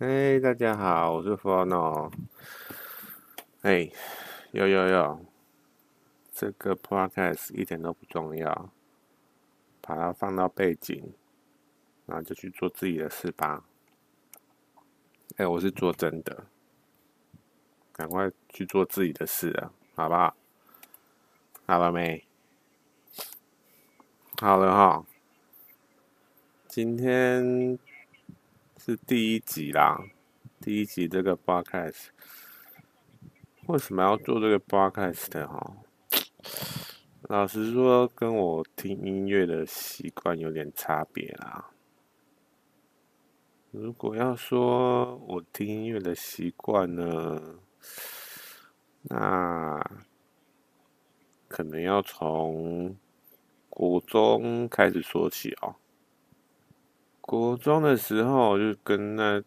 哎大家好，我是 Fono。哎，有有有，这个 Podcast 一点都不重要，把它放到背景，然后就去做自己的事吧。哎，我是做真的，赶快去做自己的事啊，好不好？好了没？好了哈，今天。是第一集啦，第一集这个 podcast 为什么要做这个 podcast 哈？老实说，跟我听音乐的习惯有点差别啦。如果要说我听音乐的习惯呢，那可能要从国中开始说起哦。国中的时候，就跟那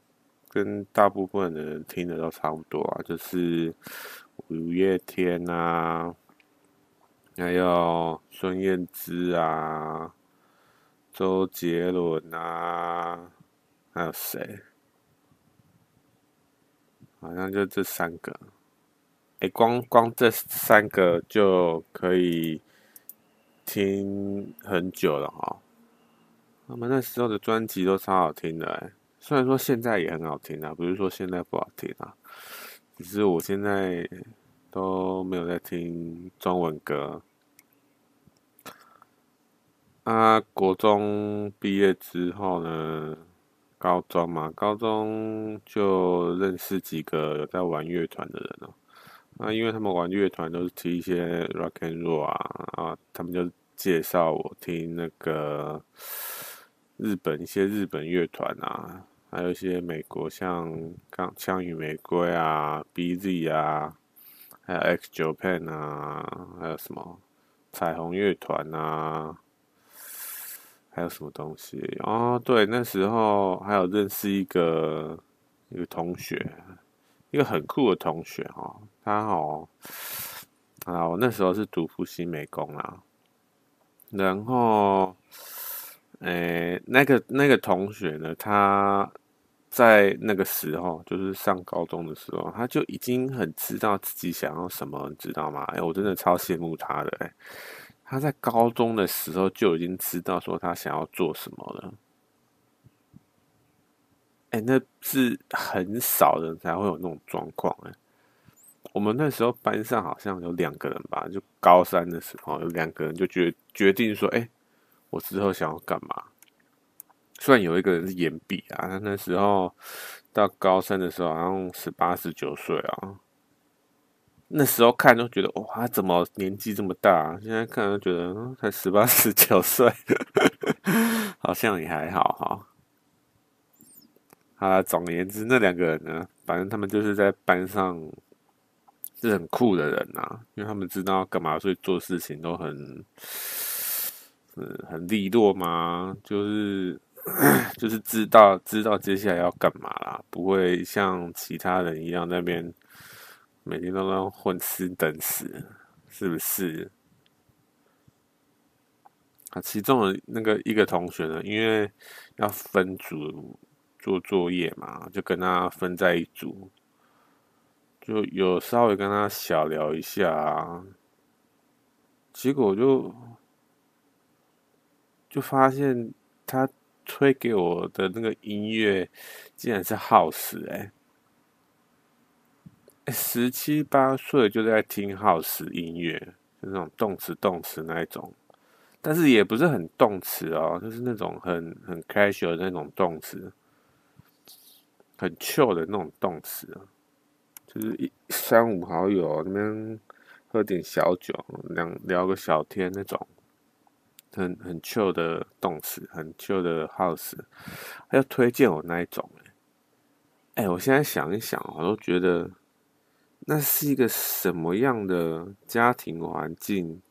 跟大部分的人听的都差不多啊，就是五月天啊，还有孙燕姿啊，周杰伦啊，还有谁？好像就这三个。哎，光光这三个就可以听很久了哈。他们那时候的专辑都超好听的哎，虽然说现在也很好听啊，不是说现在不好听啊，只是我现在都没有在听中文歌。啊，国中毕业之后呢，高中嘛，高中就认识几个有在玩乐团的人了。啊，因为他们玩乐团都是听一些 rock and roll 啊，啊，他们就介绍我听那个。日本一些日本乐团啊，还有一些美国像钢枪与玫瑰啊、BZ 啊，还有 X Japan 啊，还有什么彩虹乐团啊，还有什么东西哦？对，那时候还有认识一个一个同学，一个很酷的同学哦。他好啊，我那时候是读复兴美工啦，然后。诶、那个那个同学呢，他在那个时候，就是上高中的时候，他就已经很知道自己想要什么，你知道吗？诶、我真的超羡慕他的、欸。诶，他在高中的时候就已经知道说他想要做什么了。诶、那是很少人才会有那种状况。诶，我们那时候班上好像有两个人吧，就高三的时候有两个人就决决定说，诶、我之后想要干嘛？虽然有一个人是岩壁啊，他那时候到高三的时候好像十八十九岁啊。那时候看都觉得哇，怎么年纪这么大？现在看都觉得才十八十九岁，好像也还好哈。啊，总而言之，那两个人呢，反正他们就是在班上是很酷的人呐，因为他们知道干嘛，所以做事情都很。嗯，很利落嘛？就是 就是知道知道接下来要干嘛啦，不会像其他人一样那边每天都在混吃等死，是不是？啊，其中的那个一个同学呢，因为要分组做作业嘛，就跟他分在一组，就有稍微跟他小聊一下啊，结果就。就发现他推给我的那个音乐竟然是 House 哎，十七八岁就在听 House 音乐，就那种动词动词那一种，但是也不是很动词哦，就是那种很很 casual 的那种动词，很 chill 的那种动词，就是一三五好友那边喝点小酒，聊聊个小天那种。很很 chill 的动词，很 chill 的 house，他要推荐我那一种哎，哎，我现在想一想，我都觉得那是一个什么样的家庭环境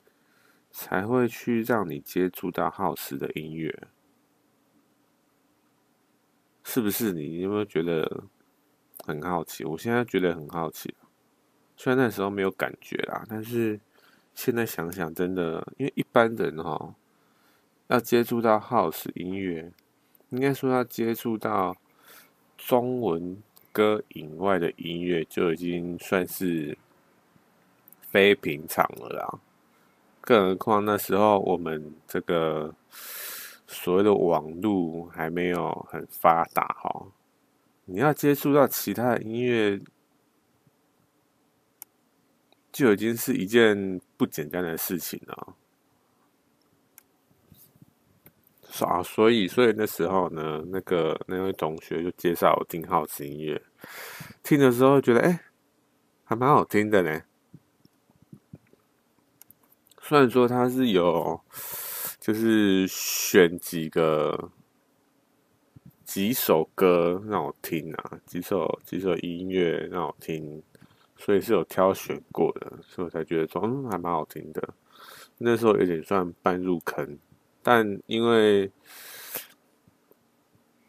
才会去让你接触到 house 的音乐？是不是？你有没有觉得很好奇？我现在觉得很好奇，虽然那时候没有感觉啦，但是现在想想，真的，因为一般人哈。要接触到 house 音乐，应该说要接触到中文歌以外的音乐就已经算是非平常了啦。更何况那时候我们这个所谓的网络还没有很发达哈，你要接触到其他的音乐，就已经是一件不简单的事情了。啊，所以，所以那时候呢，那个那位同学就介绍我听好听音乐，听的时候觉得，哎、还蛮好听的呢。虽然说他是有，就是选几个几首歌让我听啊，几首几首音乐让我听，所以是有挑选过的，所以我才觉得说，嗯，还蛮好听的。那时候有点算半入坑。但因为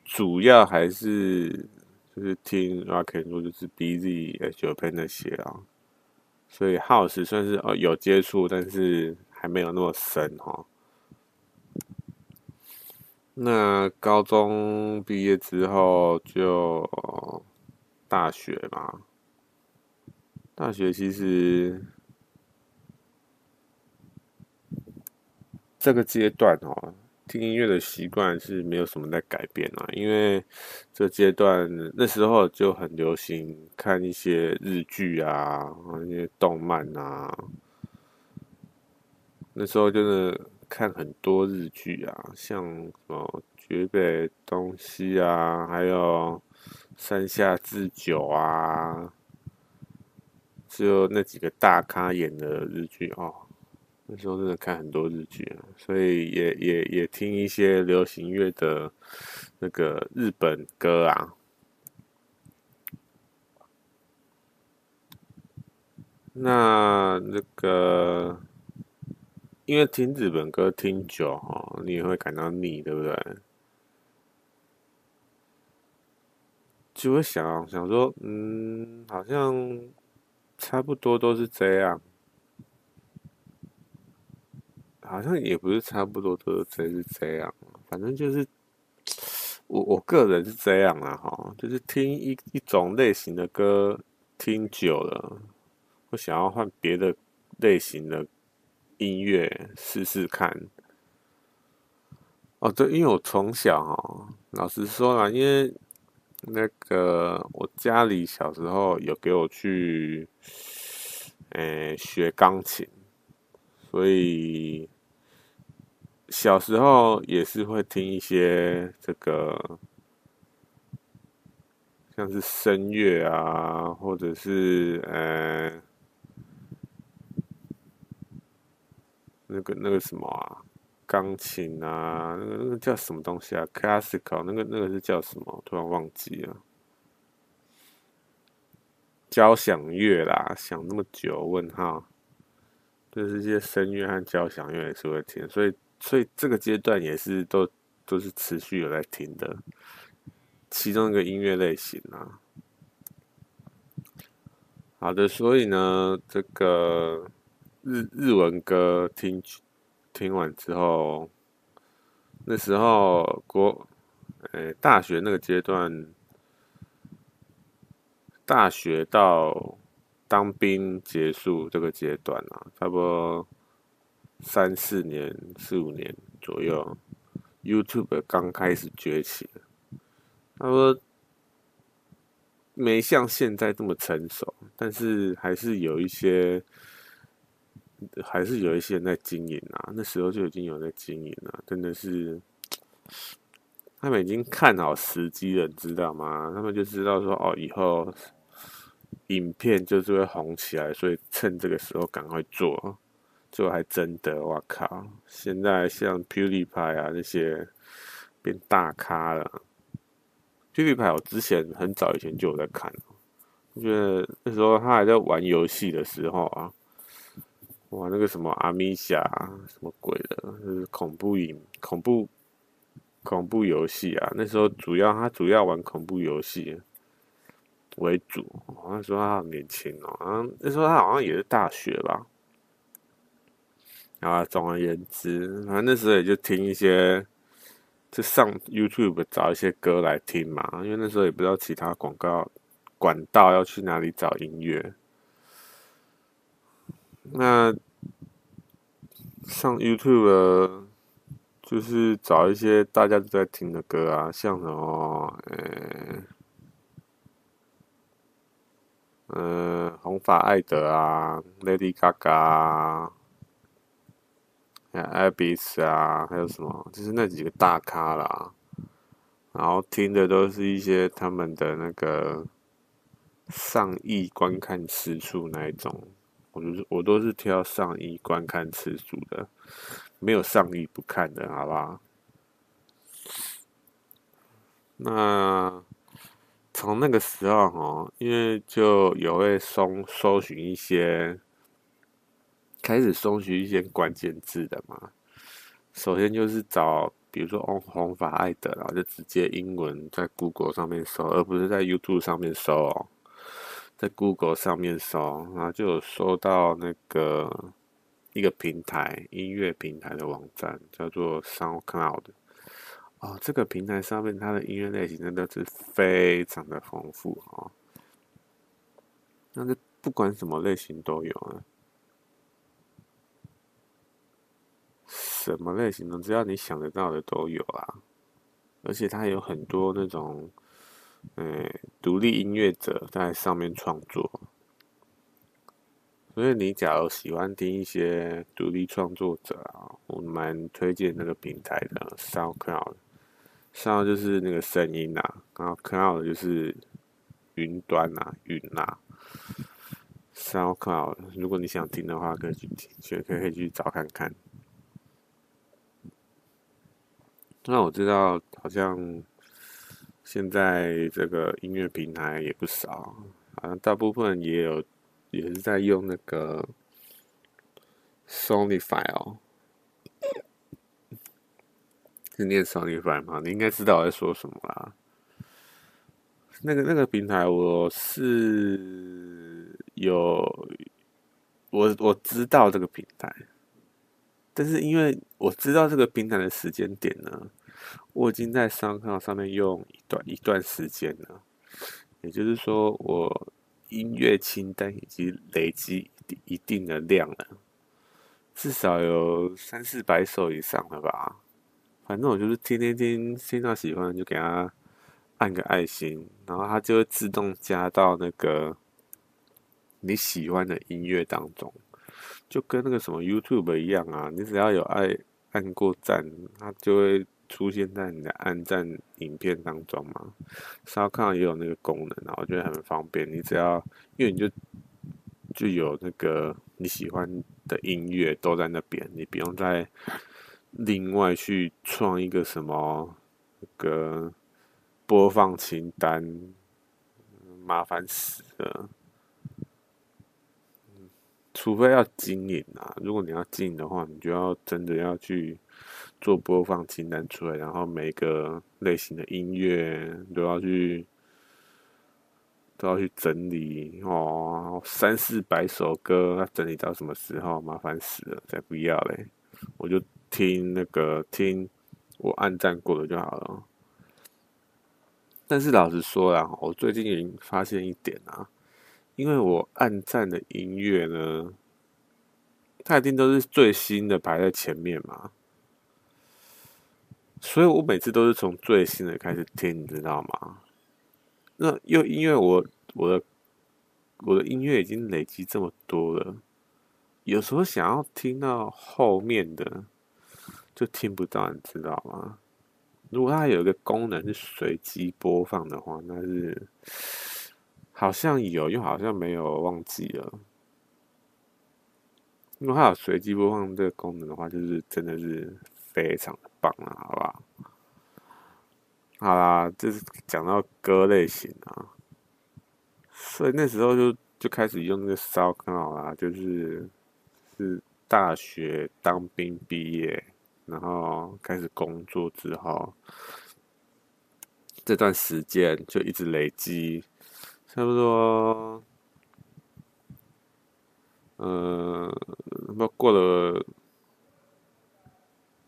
主要还是就是听 rock and roll，就是 Billy Joel 那些啊，所以 House 算是哦有接触，但是还没有那么深哈。那高中毕业之后就大学嘛，大学其实。这个阶段哦，听音乐的习惯是没有什么在改变啊，因为这阶段那时候就很流行看一些日剧啊，一些动漫啊，那时候就是看很多日剧啊，像什么绝北东西啊，还有山下智久啊，只有那几个大咖演的日剧哦。那时候真的看很多日剧啊，所以也也也听一些流行乐的那个日本歌啊。那那个，因为听日本歌听久哈，你也会感到腻，对不对？就会想想说，嗯，好像差不多都是这样。好像也不是差不多都是这样，反正就是我我个人是这样啦，哈，就是听一一种类型的歌听久了，我想要换别的类型的音乐试试看。哦，对，因为我从小哈，老实说啦，因为那个我家里小时候有给我去，诶，学钢琴。所以小时候也是会听一些这个，像是声乐啊，或者是呃那个那个什么啊，钢琴啊，那个那个叫什么东西啊？Classical 那个那个是叫什么？突然忘记了。交响乐啦，想那么久？问号。就是一些声乐和交响乐也是会听，所以所以这个阶段也是都都是持续有在听的，其中一个音乐类型啊。好的，所以呢，这个日日文歌听听完之后，那时候国诶、大学那个阶段，大学到。当兵结束这个阶段啊，差不多三四年、四五年左右，YouTube 刚开始崛起。他说没像现在这么成熟，但是还是有一些，还是有一些人在经营啊。那时候就已经有在经营了，真的是，他们已经看好时机了，你知道吗？他们就知道说，哦，以后。影片就是会红起来，所以趁这个时候赶快做，就还真的，我靠！现在像 PewDiePie 啊那些变大咖了。PewDiePie 我之前很早以前就有在看，我觉得那时候他还在玩游戏的时候啊，哇，那个什么阿米侠什么鬼的，就是恐怖影、恐怖、恐怖游戏啊。那时候主要他主要玩恐怖游戏。为主，好像说他很年轻哦，好像那时候他好像也是大学吧。啊，总而言之，反正那时候也就听一些就上 YouTube 找一些歌来听嘛，因为那时候也不知道其他广告管道要去哪里找音乐。那上 YouTube 就是找一些大家都在听的歌啊，像什么，呃、欸，呃，红发艾德啊，Lady Gaga 啊。艾比斯啊，还有什么？就是那几个大咖啦，然后听的都是一些他们的那个上亿观看次数那一种，我就是我都是挑上亿观看次数的，没有上亿不看的，好不好？那从那个时候哈，因为就有会搜搜寻一些。开始搜寻一些关键字的嘛，首先就是找，比如说哦红发艾德，然后就直接英文在 Google 上面搜，而不是在 YouTube 上面搜哦，在 Google 上面搜，然后就有搜到那个一个平台，音乐平台的网站，叫做 SoundCloud。哦，这个平台上面它的音乐类型真的是非常的丰富哦，那是不管什么类型都有啊。什么类型的，只要你想得到的都有啊，而且它有很多那种，呃，独立音乐者在上面创作，所以你假如喜欢听一些独立创作者啊，我蛮推荐那个平台的 SoundCloud，Sound 就是那个声音啊，然后 Cloud 就是云端啊，云啊，SoundCloud，如果你想听的话，可以去听，可以可以去找看看。那我知道，好像现在这个音乐平台也不少，好像大部分也有，也是在用那个 Sonyfy 哦，是念 Sonyfy 吗？你应该知道我在说什么啦。那个那个平台，我是有，我我知道这个平台。但是因为我知道这个平台的时间点呢，我已经在 SoundCloud 上面用一段一段时间了，也就是说我音乐清单已经累积一定的量了，至少有三四百首以上了吧。反正我就是听听听，听到喜欢就给他按个爱心，然后它就会自动加到那个你喜欢的音乐当中。就跟那个什么 YouTube 一样啊，你只要有爱按过赞，它就会出现在你的按赞影片当中嘛。烧看也有那个功能啊，我觉得很方便。你只要因为你就就有那个你喜欢的音乐都在那边，你不用再另外去创一个什么那个播放清单，麻烦死了。除非要经营啊，如果你要经营的话，你就要真的要去做播放清单出来，然后每个类型的音乐都要去都要去整理哦，三四百首歌要整理到什么时候？麻烦死了，才不要嘞！我就听那个听我按赞过的就好了。但是老实说啦，我最近发现一点啊。因为我按赞的音乐呢，它一定都是最新的排在前面嘛，所以我每次都是从最新的开始听，你知道吗？那又因为我我的我的音乐已经累积这么多了，有时候想要听到后面的就听不到，你知道吗？如果它有一个功能是随机播放的话，那是。好像有，又好像没有，忘记了。如果它有随机播放这个功能的话，就是真的是非常棒了，好不好？好啦，这是讲到歌类型啊，所以那时候就就开始用那个 SoundCloud 啦，就是是大学当兵毕业，然后开始工作之后，这段时间就一直累积。差不多，嗯、呃，不过了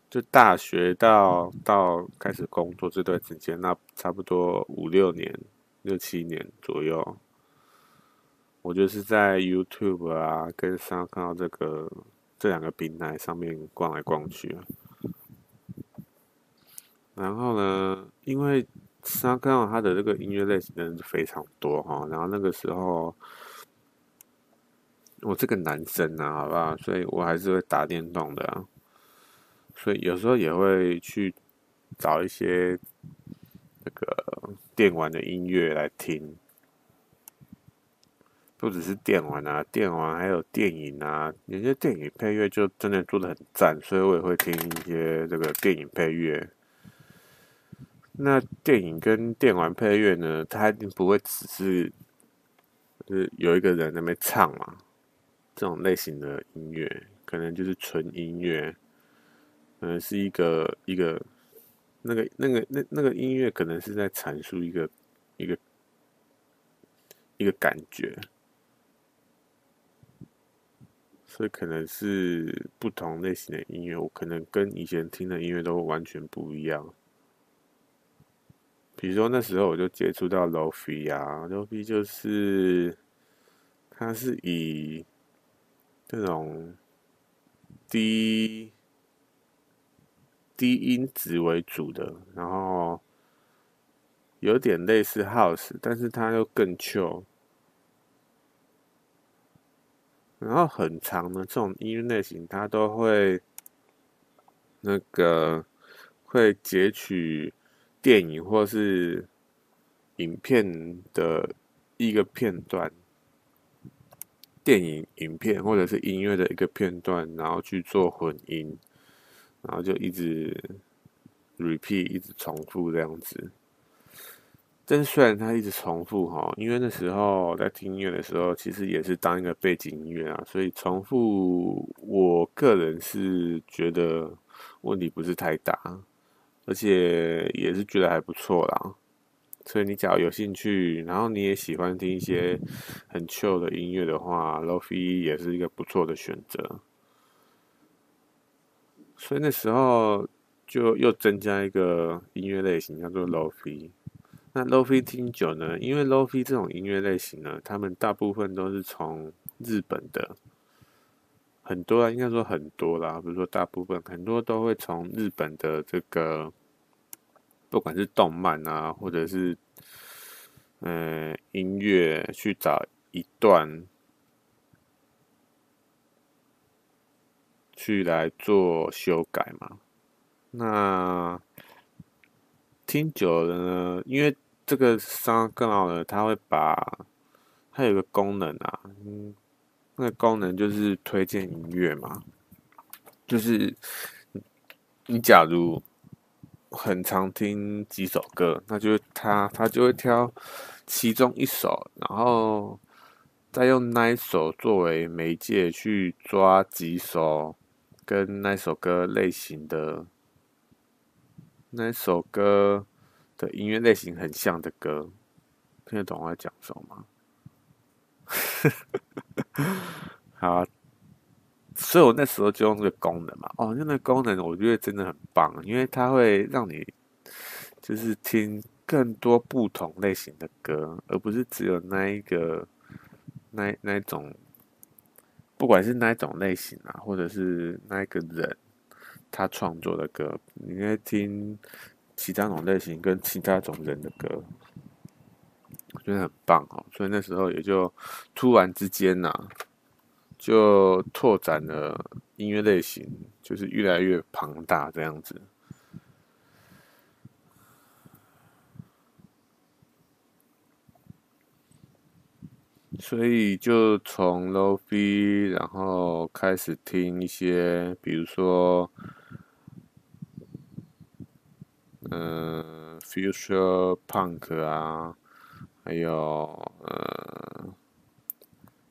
就大学到到开始工作这段时间，那差不多五六年、六七年左右，我就是在 YouTube 啊跟上看到这个这两个平台上面逛来逛去。然后呢，因为 SoundCloud 它的这个音乐类型真的人非常多哈，然后那个时候。我这个男生啊，好吧？所以我还是会打电动的啊，所以有时候也会去找一些那个电玩的音乐来听，不只是电玩啊，电玩还有电影啊，有些电影配乐就真的做的很赞，所以我也会听一些这个电影配乐。那电影跟电玩配乐呢，它一定不会只是就是有一个人在那边唱嘛。这种类型的音乐，可能就是纯音乐，可能是一个一个那个那个那那个音乐，可能是在阐述一个一个一个感觉，所以可能是不同类型的音乐，我可能跟以前听的音乐都完全不一样。比如说那时候我就接触到 Lo-Fi 啊，Lo-Fi 就是它是以这种低低音质为主的，然后有点类似 House，但是它又更 chill，然后很长的这种音乐类型，它都会那个会截取电影或是影片的一个片段。电影影片或者是音乐的一个片段，然后去做混音，然后就一直 repeat，一直重复这样子。但虽然它一直重复哈，因为那时候在听音乐的时候，其实也是当一个背景音乐啊，所以重复，我个人是觉得问题不是太大，而且也是觉得还不错啦。所以你只要有兴趣，然后你也喜欢听一些很 chill 的音乐的话，Lo-Fi 也是一个不错的选择。所以那时候就又增加一个音乐类型，叫做 Lo-Fi。那 Lo-Fi 听久呢，因为 Lo-Fi 这种音乐类型呢，他们大部分都是从日本的，很多啊，应该说很多啦，比如说大部分很多都会从日本的这个。不管是动漫啊，或者是嗯、音乐，去找一段去来做修改嘛。那听久了呢，因为这个 SoundCloud 呢，它会把它有个功能啊，嗯，那个功能就是推荐音乐嘛，就是你假如。很常听几首歌，那就他他就会挑其中一首，然后再用那一首作为媒介去抓几首跟那首歌类型的那首歌的音乐类型很像的歌，听得懂我在讲什么吗？好。所以我那时候就用这个功能嘛，哦，用那个功能我觉得真的很棒，因为它会让你就是听更多不同类型的歌，而不是只有那一个那那一种，不管是那一种类型啊，或者是那一个人他创作的歌，你会听其他种类型跟其他种人的歌，我觉得很棒哦。所以那时候也就突然之间呐、就拓展了音乐类型，就是越来越庞大这样子。所以就从 Lo-Fi，然后开始听一些，比如说，嗯，Future Punk 啊，还有，嗯。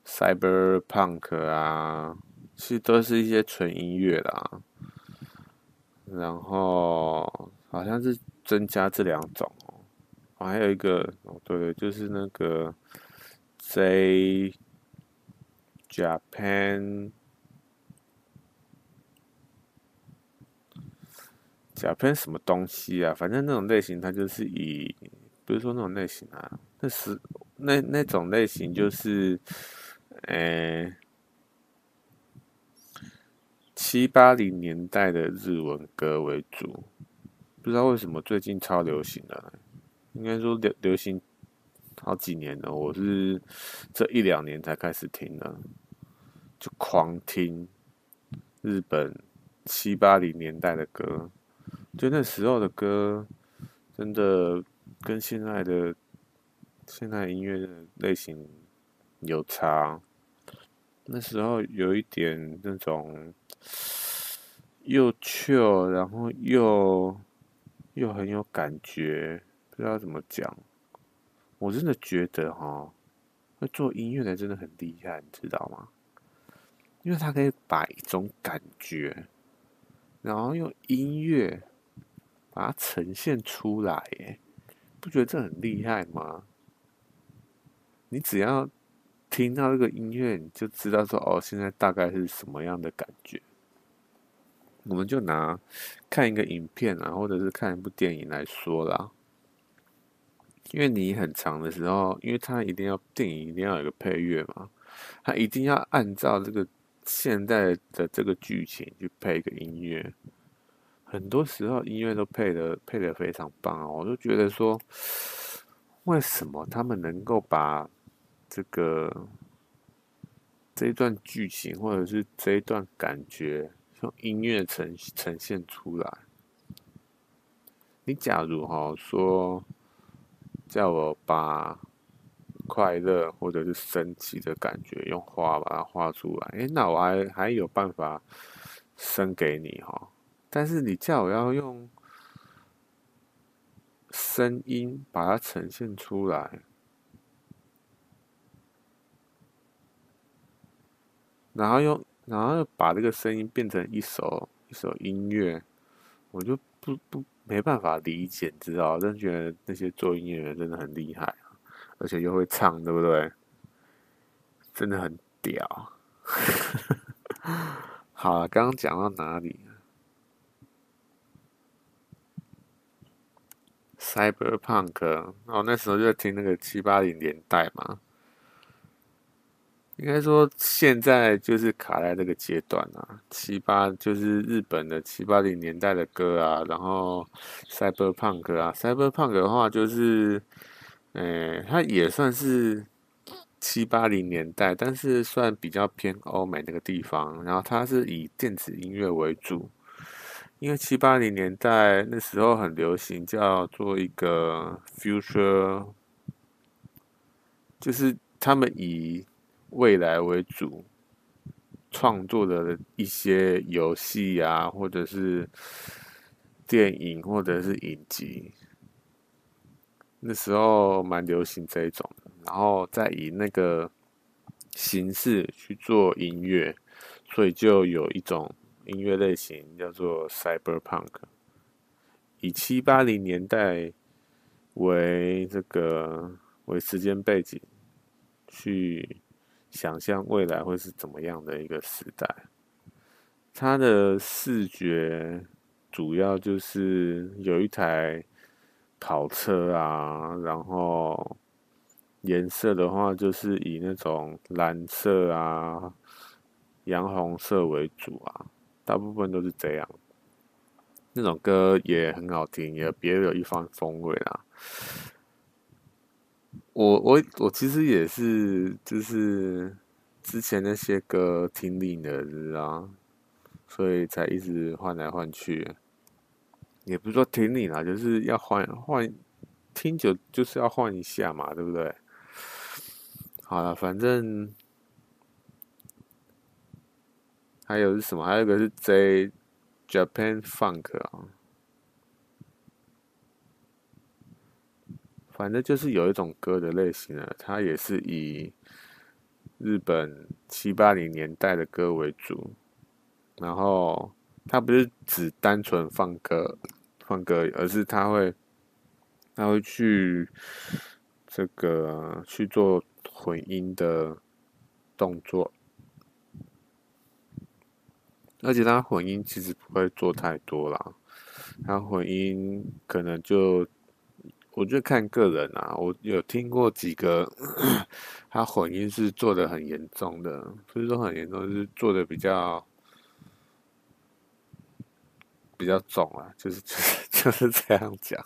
Cyberpunk 啊，其实都是一些纯音乐啦。然后好像是增加这两种哦，还有一个哦，对，就是那个 J Japan Japan 什么东西啊？反正那种类型，它就是以，不是说那种类型啊，那是那那种类型就是，诶、七八零年代的日文歌为主。不知道为什么最近超流行的，应该说流流行好几年了。我是这一两年才开始听的，就狂听日本七八零年代的歌。就那时候的歌，真的跟现在的现在音乐类型有差。那时候有一点那种又俏然后又又很有感觉，不知道怎么讲。我真的觉得哈，会做音乐的真的很厉害，你知道吗？因为他可以把一种感觉，然后用音乐。把它呈现出来，不觉得这很厉害吗？你只要听到这个音乐，你就知道说哦，现在大概是什么样的感觉。我们就拿看一个影片啊，或者是看一部电影来说啦。因为你很长的时候，因为它一定要电影一定要有一个配乐嘛，它一定要按照这个现在的这个剧情去配一个音乐。很多时候音乐都配的配的非常棒啊！我就觉得说，为什么他们能够把这个这一段剧情或者是这一段感觉用音乐呈呈现出来？你假如哈说叫我把快乐或者是神奇的感觉用画把它画出来，诶，那我还还有办法生给你哈？但是你叫我要用声音把它呈现出来，然后用然后又把这个声音变成一首一首音乐，我就不不没办法理解，知道？真觉得那些做音乐的人真的很厉害，而且又会唱，对不对？真的很屌。好了，刚刚讲到哪里？Cyberpunk，然后那时候就听那个七八零年代嘛，应该说现在就是卡在这个阶段啊，七八就是日本的七八零年代的歌啊，然后 Cyberpunk 啊，Cyberpunk 的话就是，诶，它也算是七八零年代，但是算比较偏欧美那个地方，然后它是以电子音乐为主。因为七八零年代那时候很流行，叫做一个 future，就是他们以未来为主创作的一些游戏啊，或者是电影，或者是影集。那时候蛮流行这一种，然后再以那个形式去做音乐，所以就有一种。音乐类型叫做 Cyberpunk，以七八零年代为这个为时间背景，去想象未来会是怎么样的一个时代。它的视觉主要就是有一台跑车啊，然后颜色的话就是以那种蓝色啊、洋红色为主啊。大部分都是这样，那种歌也很好听，也别有一番风味啦。我我我其实也是，就是之前那些歌听腻了，知道，所以才一直换来换去。也不是说听腻了，就是要换换，听久就是要换一下嘛，对不对？好了，反正。还有是什么？还有一个是 J Japan Funk 啊，反正就是有一种歌的类型啊，它也是以日本七八零年代的歌为主，然后它不是只单纯放歌放歌，而是它会它会去这个去做混音的动作。而且他混音其实不会做太多啦，他混音可能就，我觉得看个人啊，我有听过几个，他混音是做的很严重的，不是说很严重，就是做的比较比较重啊，就是就是 就是这样讲，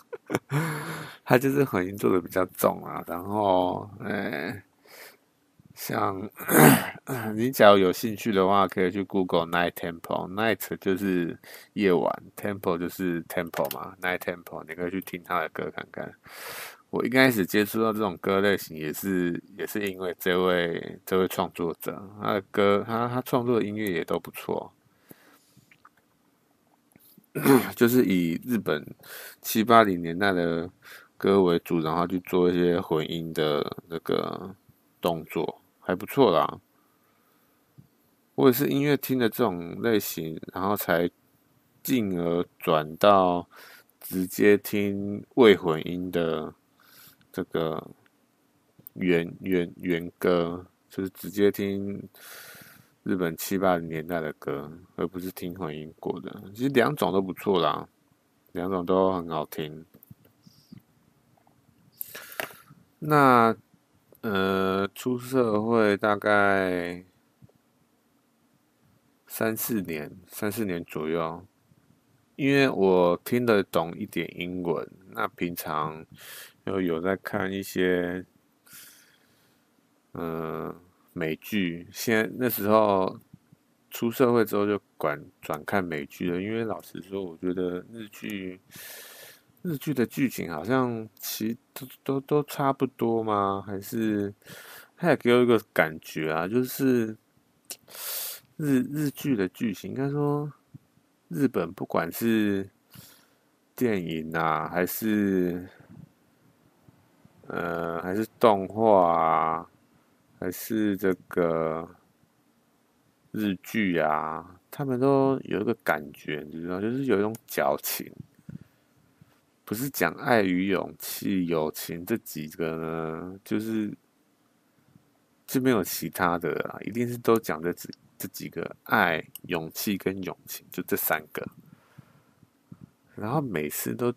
他就是混音做的比较重啊，然后哎。像 你假如有兴趣的话，可以去 Google Night Temple。Night 就是夜晚，Tempo 就是 Tempo 嘛，Night Tempo。你可以去听他的歌看看。我一开始接触到这种歌类型，也是也是因为这位这位创作者，他的歌，他他创作的音乐也都不错，就是以日本七八零年代的歌为主，然后去做一些混音的那个动作。还不错啦，我也是音乐听的这种类型，然后才进而转到直接听未混音的这个原原原歌，就是直接听日本七八零年代的歌，而不是听混音过的。其实两种都不错啦，两种都很好听。那。呃，出社会大概三四年，三四年左右，因为我听得懂一点英文，那平常又有在看一些，呃，美剧。现在那时候出社会之后就转转看美剧了，因为老实说，我觉得日剧。日剧的剧情好像其都都都差不多吗？还是他也给我一个感觉啊，就是日日剧的剧情，应该说日本不管是电影啊，还是呃还是动画啊，还是这个日剧啊，他们都有一个感觉，你知道，就是有一种矫情。不是讲爱与勇气、友情这几个呢，就是就没有其他的啦，一定是都讲这这这几个爱、勇气跟友情，就这三个。然后每次都，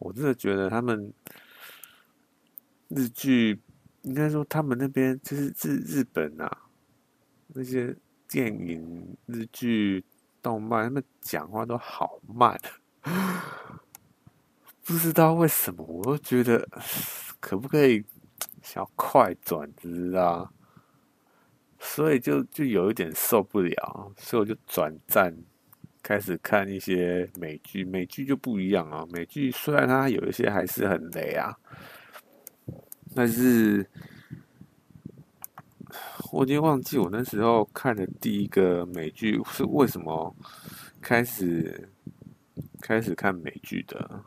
我真的觉得他们日剧，应该说他们那边就是日日本啊，那些电影、日剧、动漫，他们讲话都好慢。不知道为什么，我都觉得可不可以小快转，知道？所以就就有一点受不了，所以我就转战开始看一些美剧。美剧就不一样啊，美剧虽然它有一些还是很雷啊，但是我已经忘记我那时候看的第一个美剧是为什么开始开始看美剧的。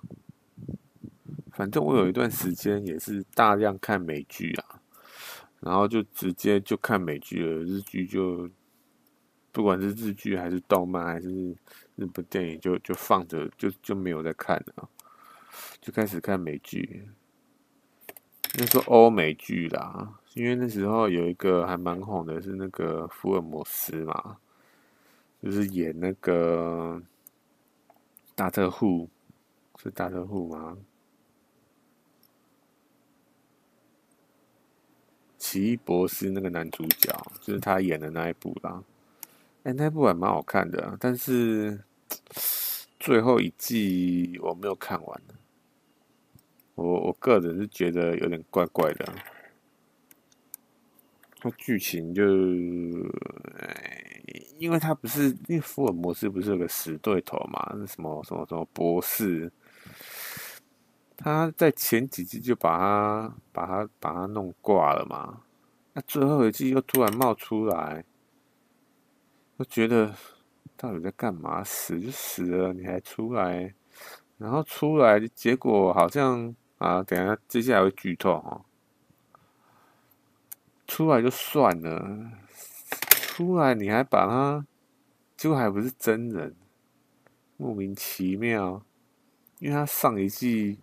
反正我有一段时间也是大量看美剧啊，然后就直接就看美剧了，日剧就不管是日剧还是动漫还是日本电影就，就就放着就就没有再看了，就开始看美剧。那时候欧美剧啦，因为那时候有一个还蛮红的，是那个福尔摩斯嘛，就是演那个大特护，是大特护吗？奇异博士那个男主角，就是他演的那一部啦。哎、那部还蛮好看的，但是最后一季我没有看完。我我个人是觉得有点怪怪的。那剧情就，哎，因为他不是，因为福尔摩斯不是有个死对头嘛？那什么什么什么博士，他在前几季就把他把他把他弄挂了嘛。那最后一季又突然冒出来，我觉得到底在干嘛？死就死了，你还出来？然后出来结果好像啊，等一下接下来会剧透哦。出来就算了，出来你还把他，结果还不是真人，莫名其妙，因为他上一季。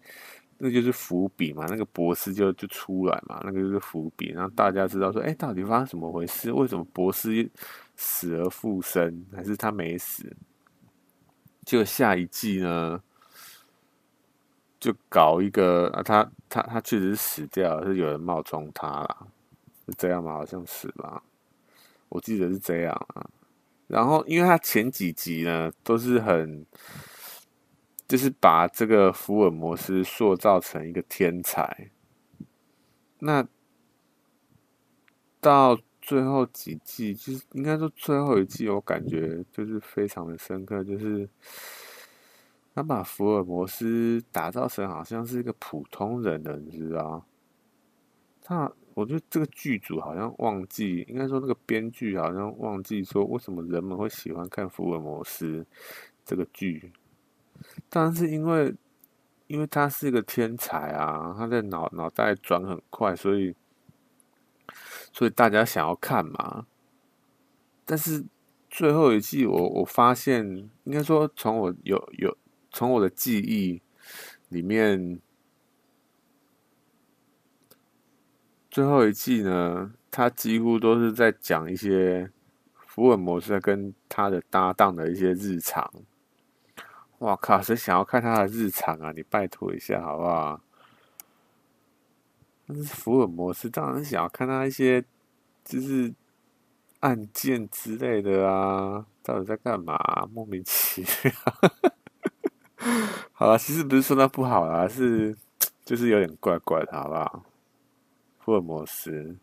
那就是伏笔嘛，那个博士就就出来嘛，那个就是伏笔，然后大家知道说，哎，到底发生什么回事？为什么博士死而复生？还是他没死？就下一季呢，就搞一个啊，他他他确实是死掉了，是有人冒充他啦，是这样吗？好像是吧，我记得是这样啊。然后，因为他前几集呢都是很，就是把这个福尔摩斯塑造成一个天才，那到最后几季，就是应该说最后一季，我感觉就是非常的深刻，就是。他把福尔摩斯打造成好像是一个普通人的，你知道？他，我觉得这个剧组好像忘记，应该说那个编剧好像忘记说，为什么人们会喜欢看福尔摩斯这个剧？当然是因为，因为他是一个天才啊，他的脑脑袋转很快，所以，所以大家想要看嘛。但是最后一季我，我发现，应该说从我有有。从我的记忆里面，最后一季呢，他几乎都是在讲一些福尔摩斯跟他的搭档的一些日常。哇靠！谁想要看他的日常啊？你拜托一下好不好？但是福尔摩斯当然想要看他一些就是案件之类的啊，到底在干嘛？莫名其妙。好了，其实不是说他不好啦，是就是有点怪怪的，好不好？福尔摩斯，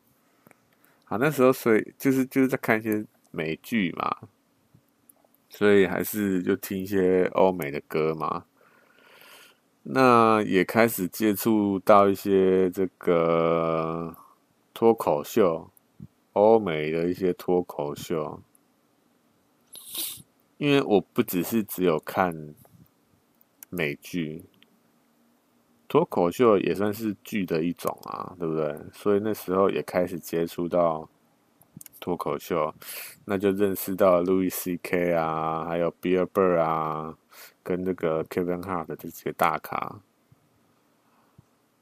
好，那时候所以就是就是在看一些美剧嘛，所以还是就听一些欧美的歌嘛。那也开始接触到一些这个脱口秀，欧美的一些脱口秀，因为我不只是只有看。美剧脱口秀也算是剧的一种啊，对不对？所以那时候也开始接触到脱口秀，那就认识到 Louis C.K. 啊，还有 Bill Burr 啊，跟这个 Kevin Hart 的这几个大咖。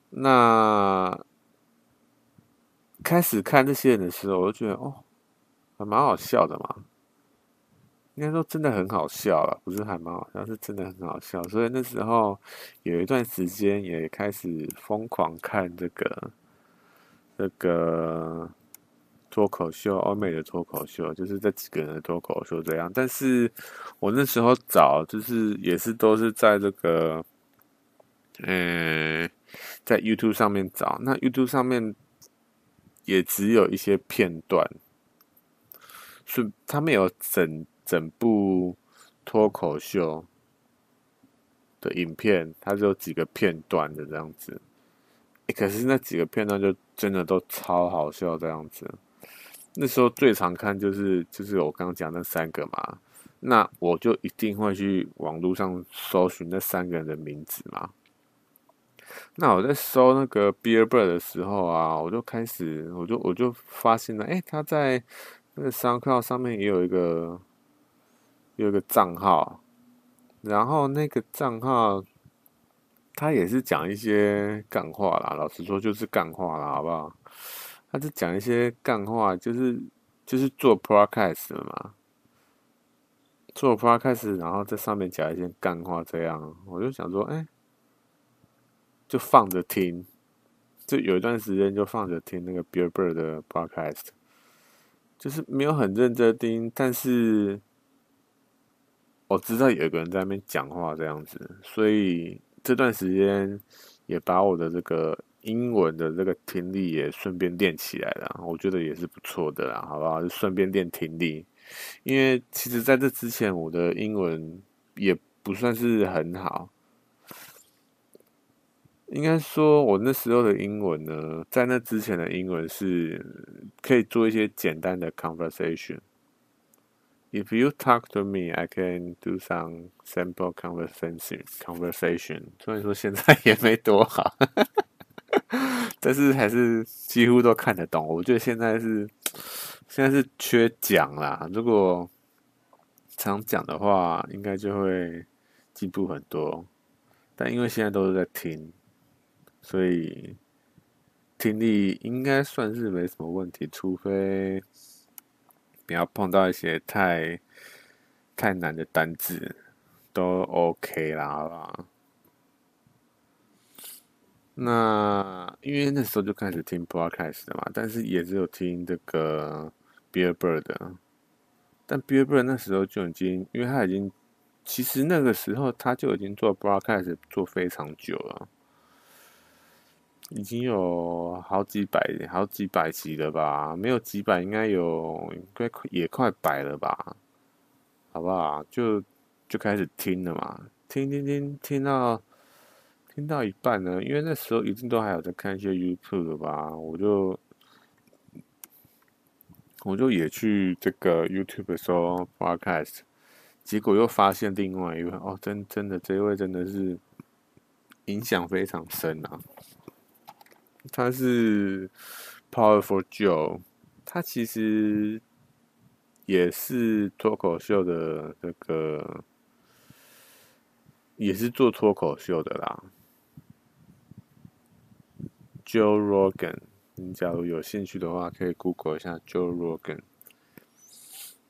那开始看这些人的时候，我就觉得哦，还蛮好笑的嘛。应该说真的很好笑了，不是还蛮好笑，是真的很好笑。所以那时候有一段时间也开始疯狂看这个这个脱口秀，欧美的脱口秀，就是这几个人的脱口秀这样。但是我那时候找，就是也是都是在这个，嗯，在 YouTube 上面找。那 YouTube 上面也只有一些片段，是他们有整。整部脱口秀的影片，它只有几个片段的这样子，欸，可是那几个片段就真的都超好笑这样子。那时候最常看就是就是我刚刚讲那三个嘛，那我就一定会去网络上搜寻那三个人的名字嘛。那我在搜那个 Bill Burr 的时候啊，我就开始我就我就发现了，哎，他在那个 SoundCloud 上面也有一个。有一个账号，然后那个账号，他也是讲一些干话啦。老实说，就是干话啦，好不好？他就讲一些干话，就是就是做 podcast 嘛，做 podcast，然后在上面讲一些干话，这样，我就想说，哎，就放着听，就有一段时间就放着听那个 Bill Burr 的 podcast，就是没有很认真听，但是。我知道有一个人在那边讲话这样子，所以这段时间也把我的这个英文的这个听力也顺便练起来了，我觉得也是不错的啦，好不好？就顺便练听力，因为其实在这之前我的英文也不算是很好，应该说我那时候的英文呢，在那之前的英文是可以做一些简单的 conversation。If you talk to me, I can do some simple conversation. Conversation，虽然说现在也没多好，但是还是几乎都看得懂。我觉得现在是现在是缺讲啦，如果常讲的话，应该就会进步很多。但因为现在都是在听，所以听力应该算是没什么问题，除非。不要碰到一些太太难的单字，都 OK 啦，好吧？那因为那时候就开始听 Podcast 的嘛，但是也只有听这个 Bill Burr 的。但 Bill Burr 那时候就已经，因为他已经，其实那个时候他就已经做 Podcast 做非常久了，已经有好几百、好几百集了吧？没有几百，应该有，应该也快百了吧？好不好？就就开始听了嘛，听听听，听到。听到一半呢，因为那时候一定都还有在看一些 YouTube 吧，我就我就也去这个 YouTube 搜 Podcast，结果又发现另外一位哦，真真的这一位真的是影响非常深啊，他是 Powerful Joe，他其实也是脱口秀的这个，也是做脱口秀的啦。Joe Rogan，你假如有兴趣的话，可以 Google 一下 Joe Rogan。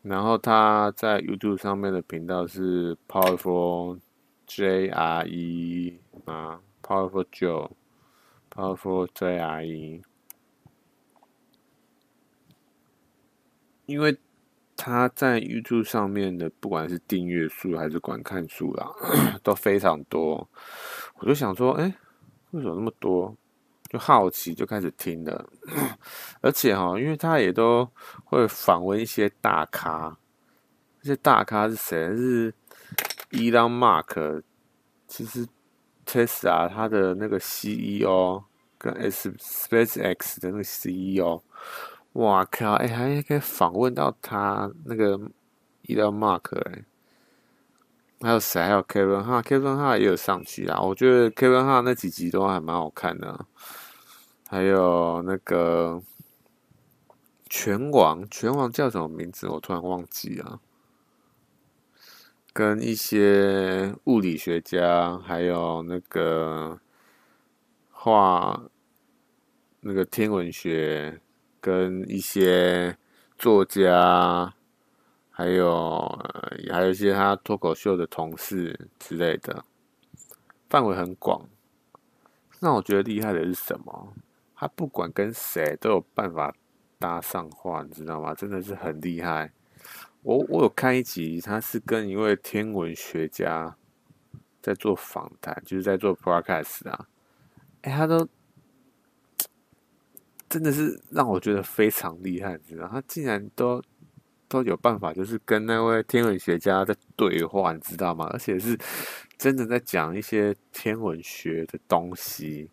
然后他在 YouTube 上面的频道是 Powerful J R E 啊，Powerful Joe，Powerful J R E。因为他在 YouTube 上面的不管是订阅数还是观看数啦，都非常多。我就想说，哎，为什么那么多？就好奇就开始听了，而且哈，因为他也都会访问一些大咖，这些大咖是谁？是伊朗马克。其实 Tesla 他的那个 CEO 跟 S SpaceX 的那个 CEO，哇靠！哎、还可以访问到他那个伊朗马克哎。还有谁？还有 Kevin 哈，Kevin 哈也有上去啊。我觉得 Kevin 哈那几集都还蛮好看的。还有那个拳王，拳王叫什么名字？我突然忘记了。跟一些物理学家，还有那个画那个天文学，跟一些作家。还有，还有一些他脱口秀的同事之类的，范围很广。那我觉得厉害的是什么？他不管跟谁都有办法搭上话，你知道吗？真的是很厉害。我我有看一集，他是跟一位天文学家在做访谈，就是在做 podcast 啊。哎，他都真的是让我觉得非常厉害，你知道？他竟然都。都有办法，就是跟那位天文学家在对话，你知道吗？而且是真的在讲一些天文学的东西。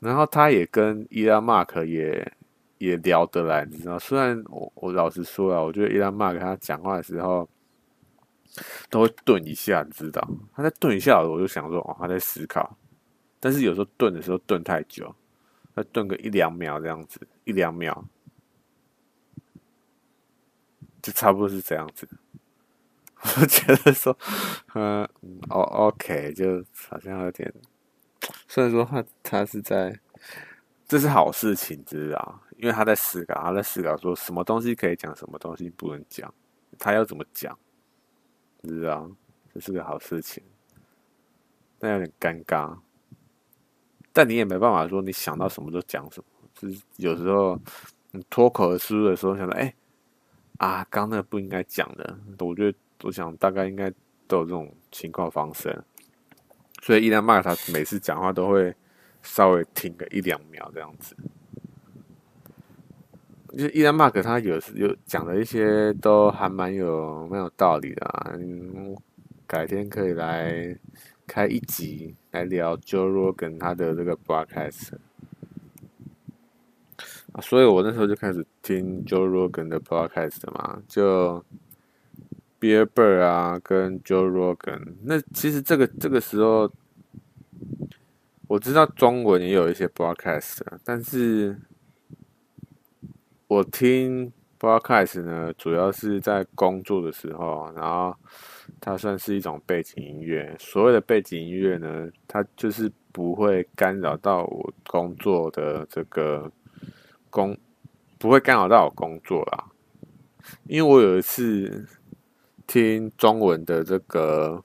然后他也跟伊拉马克也也聊得来，你知道？虽然我我老实说啊，我觉得伊拉马克他讲话的时候都会顿一下，你知道？他在顿一下，我就想说哦，他在思考。但是有时候顿的时候顿太久，他顿个一两秒这样子，一两秒。就差不多是这样子，我觉得说，嗯，哦，OK，就好像有点，虽然说他他是在，这是好事情，知道？因为他在思考，他在思考说什么东西可以讲，什么东西不能讲，他要怎么讲，知道？这是个好事情，但有点尴尬，但你也没办法说你想到什么就讲什么，就是有时候你脱口而出的时候，想到，哎、啊，刚那个不应该讲的，我觉得我想大概应该都有这种情况发生，所以伊兰麦他每次讲话都会稍微停个一两秒这样子。就伊兰麦克他有时有讲的一些都还蛮有蛮有道理的啊，改天可以来开一集来聊 Joe Rogan 他的这个 broadcast。所以我那时候就开始听 Joe Rogan 的 podcast 嘛，就 Bill Burr 啊，跟 Joe Rogan。那其实这个这个时候，我知道中文也有一些 podcast，但是我听 podcast 呢，主要是在工作的时候，然后它算是一种背景音乐。所谓的背景音乐呢，它就是不会干扰到我工作的这个。工不会干扰到我工作啦，因为我有一次听中文的这个，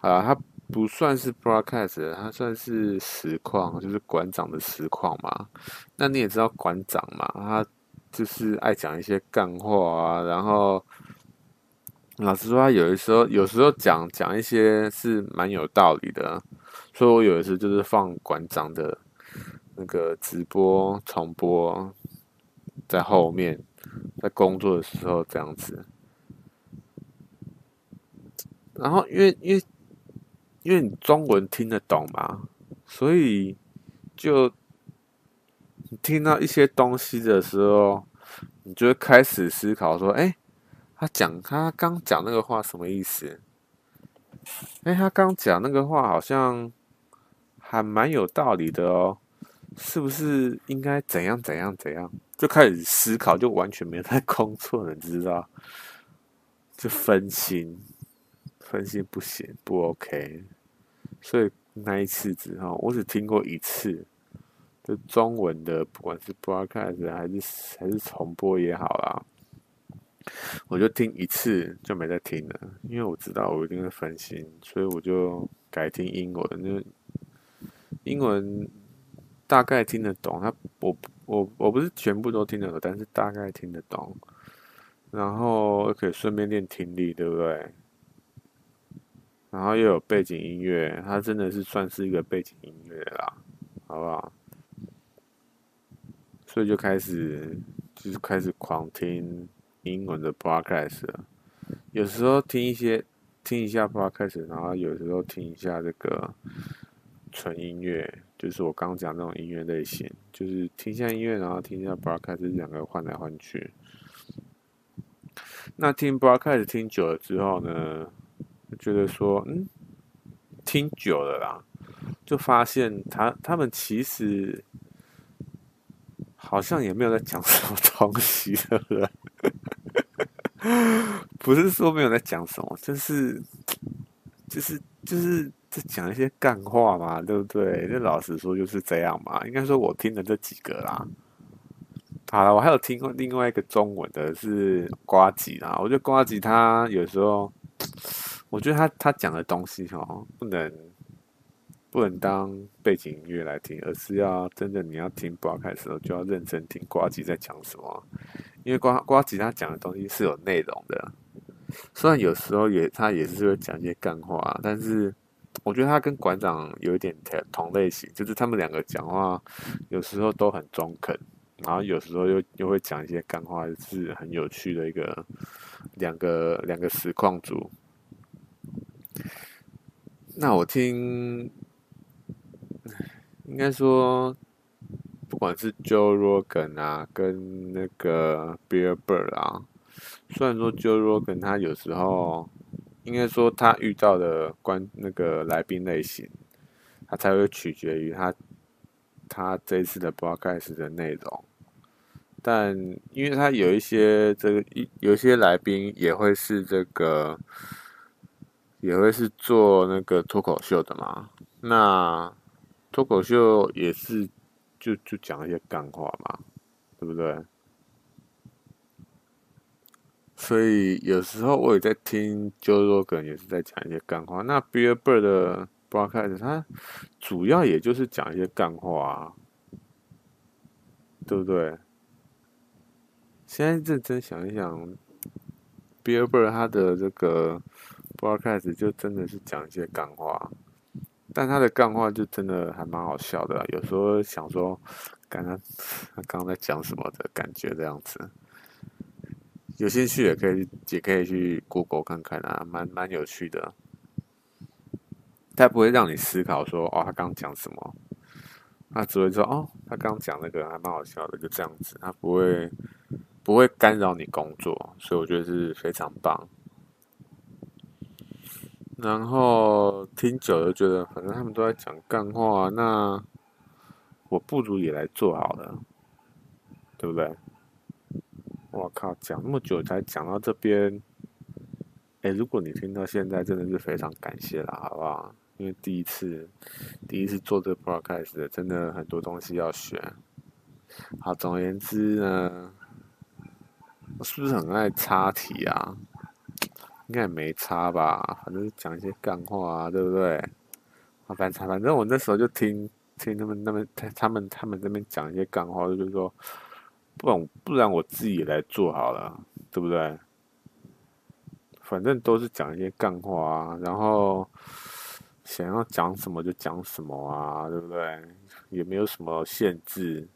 啊，它不算是 broadcast，它算是实况，就是馆长的实况嘛。那你也知道馆长嘛，他就是爱讲一些干话啊，然后老实说，他有的时候有时候讲讲一些是蛮有道理的，所以我有一次就是放馆长的那个直播重播在后面，在工作的时候这样子。然后，因为因为因为你中文听得懂嘛，所以就你听到一些东西的时候，你就会开始思考说：“哎，他讲他刚讲那个话什么意思？哎，他刚讲那个话好像还蛮有道理的哦，是不是应该怎样怎样怎样？”就开始思考，就完全没有在工作，你知道？就分心。分析不行，不 OK，所以那一次之后，我只听过一次，就中文的，不管是 broadcast 还是还是重播也好啦，我就听一次就没再听了，因为我知道我一定会分心，所以我就改听英文，就英文大概听得懂，他我我我不是全部都听得懂，但是大概听得懂，然后可以顺便练听力，对不对？然后又有背景音乐，它真的是算是一个背景音乐啦，好不好？所以就开始就是开始狂听英文的 podcast 了，有时候听一些听一下 podcast，然后有时候听一下这个纯音乐，就是我刚刚讲那种音乐类型，就是听一下音乐，然后听一下 podcast，两个换来换去。那听 podcast 听久了之后呢？觉得说，嗯，听久了啦，就发现他他们其实好像也没有在讲什么东西，对不对？不是说没有在讲什么，就是就是就是在讲一些干话嘛，对不对？那老实说就是这样嘛。应该说我听的这几个啦，好了，我还有听过另外一个中文的是瓜吉啦。我觉得瓜吉他有时候。我觉得他他讲的东西哦，不能不能当背景音乐来听，而是要真的你要听 broadcast 的时候，就要认真听瓜吉在讲什么。因为瓜瓜吉他讲的东西是有内容的，虽然有时候也他也是会讲一些干话，但是我觉得他跟馆长有一点同类型，就是他们两个讲话有时候都很中肯，然后有时候又又会讲一些干话，是很有趣的一个两个两个实况组。那我听，应该说，不管是 Joe Rogan 啊，跟那个 Bill Burr 啊，虽然说 Joe Rogan 他有时候，应该说他遇到的关那个来宾类型，他才会取决于他他这一次的 broadcast 的内容，但因为他有一些这个一有一些来宾也会是这个。也会是做那个脱口秀的嘛？那脱口秀也是就就讲一些干话嘛，对不对？所以有时候我也在听 Joe Rogan 也是在讲一些干话。那 Bill Burr 的 Broadcast 他主要也就是讲一些干话啊，对不对？现在认真想一想，Bill Burr 他的这个。Broadcast 就真的是讲一些干话，但他的干话就真的还蛮好笑的。有时候想说，刚刚他刚刚在讲什么的感觉这样子，有兴趣也可以也可以去 Google 看看啊，蛮蛮有趣的。他不会让你思考说，哦，他刚讲什么？他只会说，哦，他刚讲那个还蛮好笑的，就这样子。他不会不会干扰你工作，所以我觉得是非常棒。然后听久了，觉得反正他们都在讲干话，那我不如也来做好了，对不对？我靠，讲那么久才讲到这边，哎，如果你听到现在，真的是非常感谢了，好不好？因为第一次，第一次做这个 podcast，真的很多东西要学。好，总而言之呢，我是不是很爱插题啊？应该没插吧，反正讲一些干话啊，对不对？啊，反正反正我那时候就听听他们那边他他们他们那边讲一些干话，就是说，不然不然我自己来做好了，对不对？反正都是讲一些干话啊，然后想要讲什么就讲什么啊，对不对？也没有什么限制，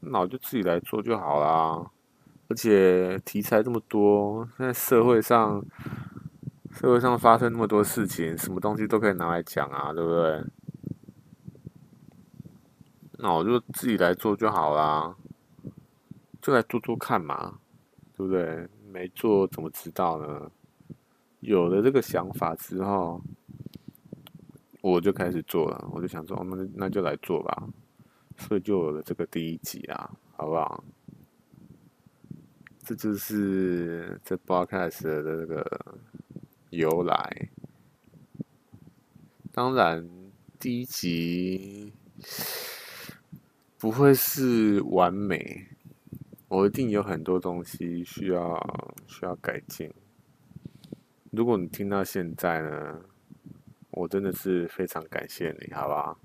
那我就自己来做就好啦。而且题材这么多，现在社会上社会上发生那么多事情，什么东西都可以拿来讲啊，对不对？那我就自己来做就好啦，就来做做看嘛，对不对？没做怎么知道呢？有了这个想法之后，我就开始做了。我就想说，那那就来做吧。所以就有了这个第一集啊，好不好？这就是这 Podcast 的这个由来。当然，第一集不会是完美。我一定有很多东西需要需要改进。如果你听到现在呢，我真的是非常感谢你，好不好？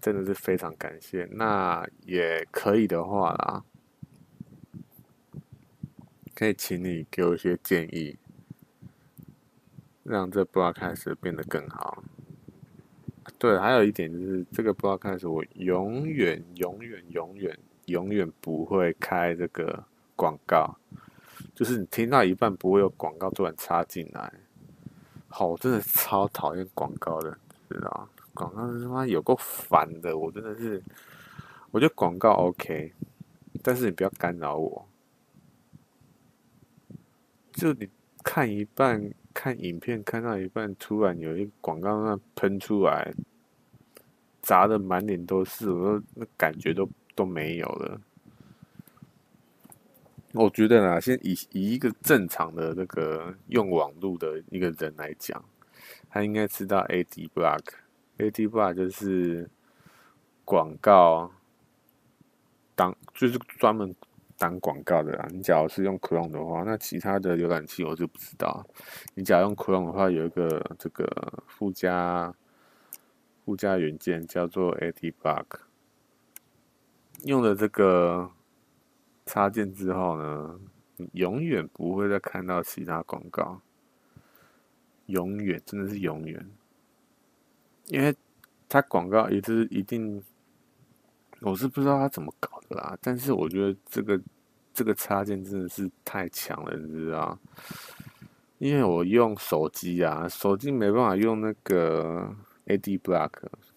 真的是非常感谢。那也可以的话啦，可以请你给我一些建议，让这 Podcast 变得更好。对，还有一点就是，这个 Podcast 我永远、永远、永远。永远不会开这个广告，就是你听到一半不会有广告突然插进来。好，我真的超讨厌广告的，知道吗？广告他妈有够烦的，我真的是，我觉得广告 OK，但是你不要干扰我。就你看一半，看影片看到一半，突然有一个广告那喷出来，砸得满脸都是，我说那感觉都。都没有了。我觉得呢，先以以一个正常的那个用网络的一个人来讲，他应该知道 Ad Block。Ad Block 就是广告当就是专门当广告的啦。你假如是用 Chrome 的话，那其他的浏览器我就不知道。你假如用 Chrome 的话，有一个这个附加附加元件叫做 Ad Block。用了这个插件之后呢，你永远不会再看到其他广告，永远真的是永远，因为它广告也是一定，我是不知道他怎么搞的啦，但是我觉得这个这个插件真的是太强了，你知道？因为我用手机啊，手机没办法用那个 Ad Block，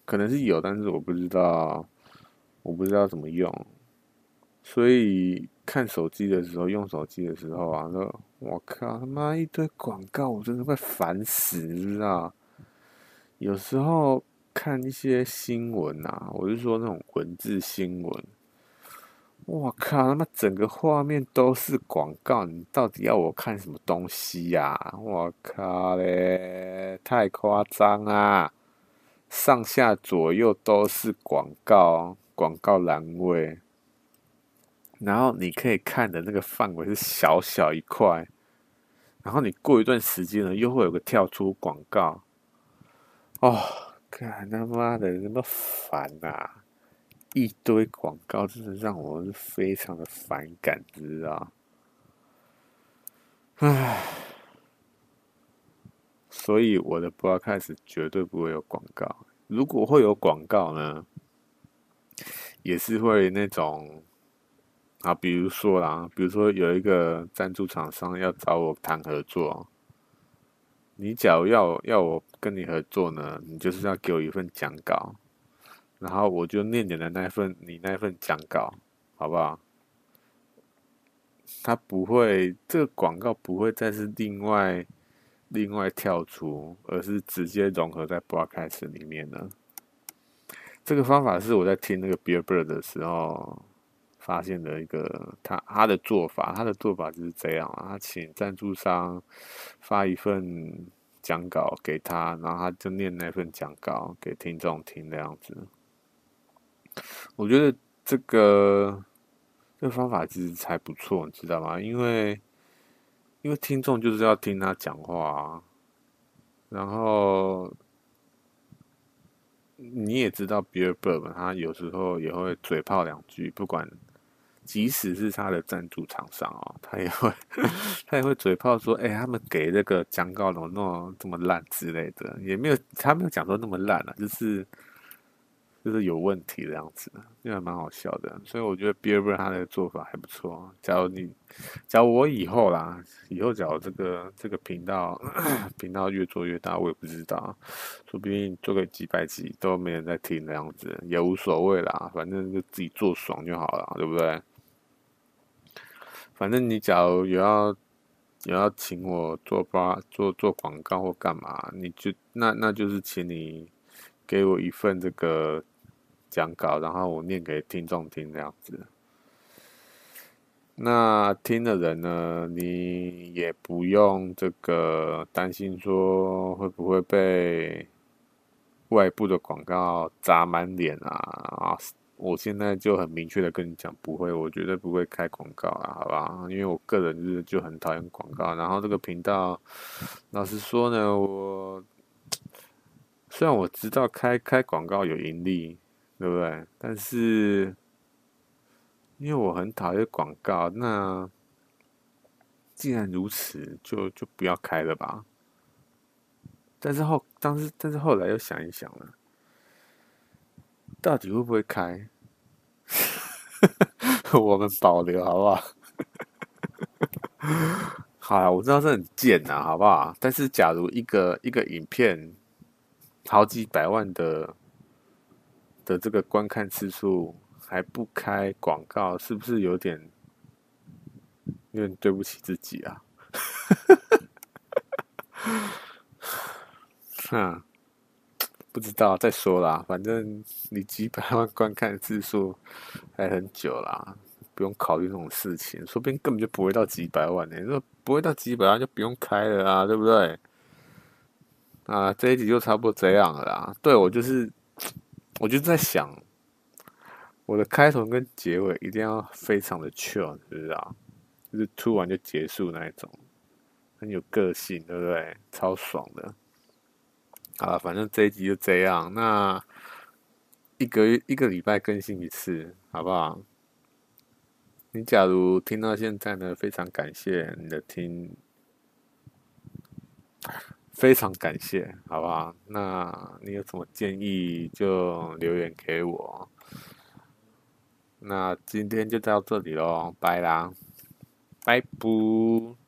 可能是有，但是我不知道。我不知道怎么用，所以看手机的时候，用手机的时候啊，那我靠他妈一堆广告，我真的快烦死，你知道？有时候看一些新闻啊，我是说那种文字新闻，我靠他妈整个画面都是广告，你到底要我看什么东西呀？我靠嘞，太夸张啊！上下左右都是广告。广告栏位，然后你可以看的那个范围是小小一块，然后你过一段时间呢，又会有个跳出广告。哦，干他妈的，那么烦啊！一堆广告，真的让我是非常的反感，知道？唉，所以我的 broadcast 绝对不会有广告。如果会有广告呢？也是会那种啊，比如说啦，比如说有一个赞助厂商要找我谈合作，你假如要要我跟你合作呢，你就是要给我一份讲稿，然后我就念你的那份你那份讲稿，好不好？它不会，这个广告不会再是另外另外跳出，而是直接融合在 Broadcast 里面的。这个方法是我在听那个 Bill Burr 的时候发现的一个他他的做法，他的做法就是这样啊，他请赞助商发一份讲稿给他，然后他就念那份讲稿给听众听这样子。我觉得这个这个方法其实还不错，你知道吗？因为因为听众就是要听他讲话啊，然后你也知道，Bill Burr 他有时候也会嘴炮两句，不管。即使是他的赞助厂商哦，他也会 他也会嘴炮说：“哎、他们给这个讲稿怎么弄这么烂之类的，也没有他没有讲说那么烂啊，就是就是有问题的样子，因为还蛮好笑的。所以我觉得 Bill Burr 他的做法还不错。假如你假如我以后啦，以后假如这个这个频道 频道越做越大，我也不知道，说不定做个几百集都没人在听的样子，也无所谓啦，反正就自己做爽就好了，对不对？”反正你假如有要有要请我做发做做广告或干嘛，你就那那就是请你给我一份这个讲稿，然后我念给听众听这样子。那听的人呢，你也不用这个担心说会不会被外部的广告砸满脸啊。我现在就很明确的跟你讲，不会，我绝对不会开广告啊，好吧？因为我个人就是就很讨厌广告。然后这个频道，老实说呢，我虽然我知道开开广告有盈利，对不对？但是因为我很讨厌广告，那既然如此，就就不要开了吧。但是后，当时，但是后来又想一想了。到底会不会开？我们保留好不好？好啊，我知道这很贱呐，好不好？但是假如一个一个影片好几百万的的这个观看次数还不开广告，是不是有点有点对不起自己啊？嗯。不知道，再说啦，反正你几百万观看次数还很久啦，不用考虑这种事情，说不定根本就不会到几百万呢。如果不会到几百万就不用开了啊，对不对？啊，这一集就差不多这样了啦。对，我就是，我就在想，我的开头跟结尾一定要非常的 chill，知不知道？就是突然就结束那一种，很有个性，对不对？超爽的。好了，反正这一集就这样。那一个一个礼拜更新一次，好不好？你假如听到现在呢，非常感谢你的听，非常感谢，好不好？那你有什么建议就留言给我。那今天就到这里喽，拜啦，拜不。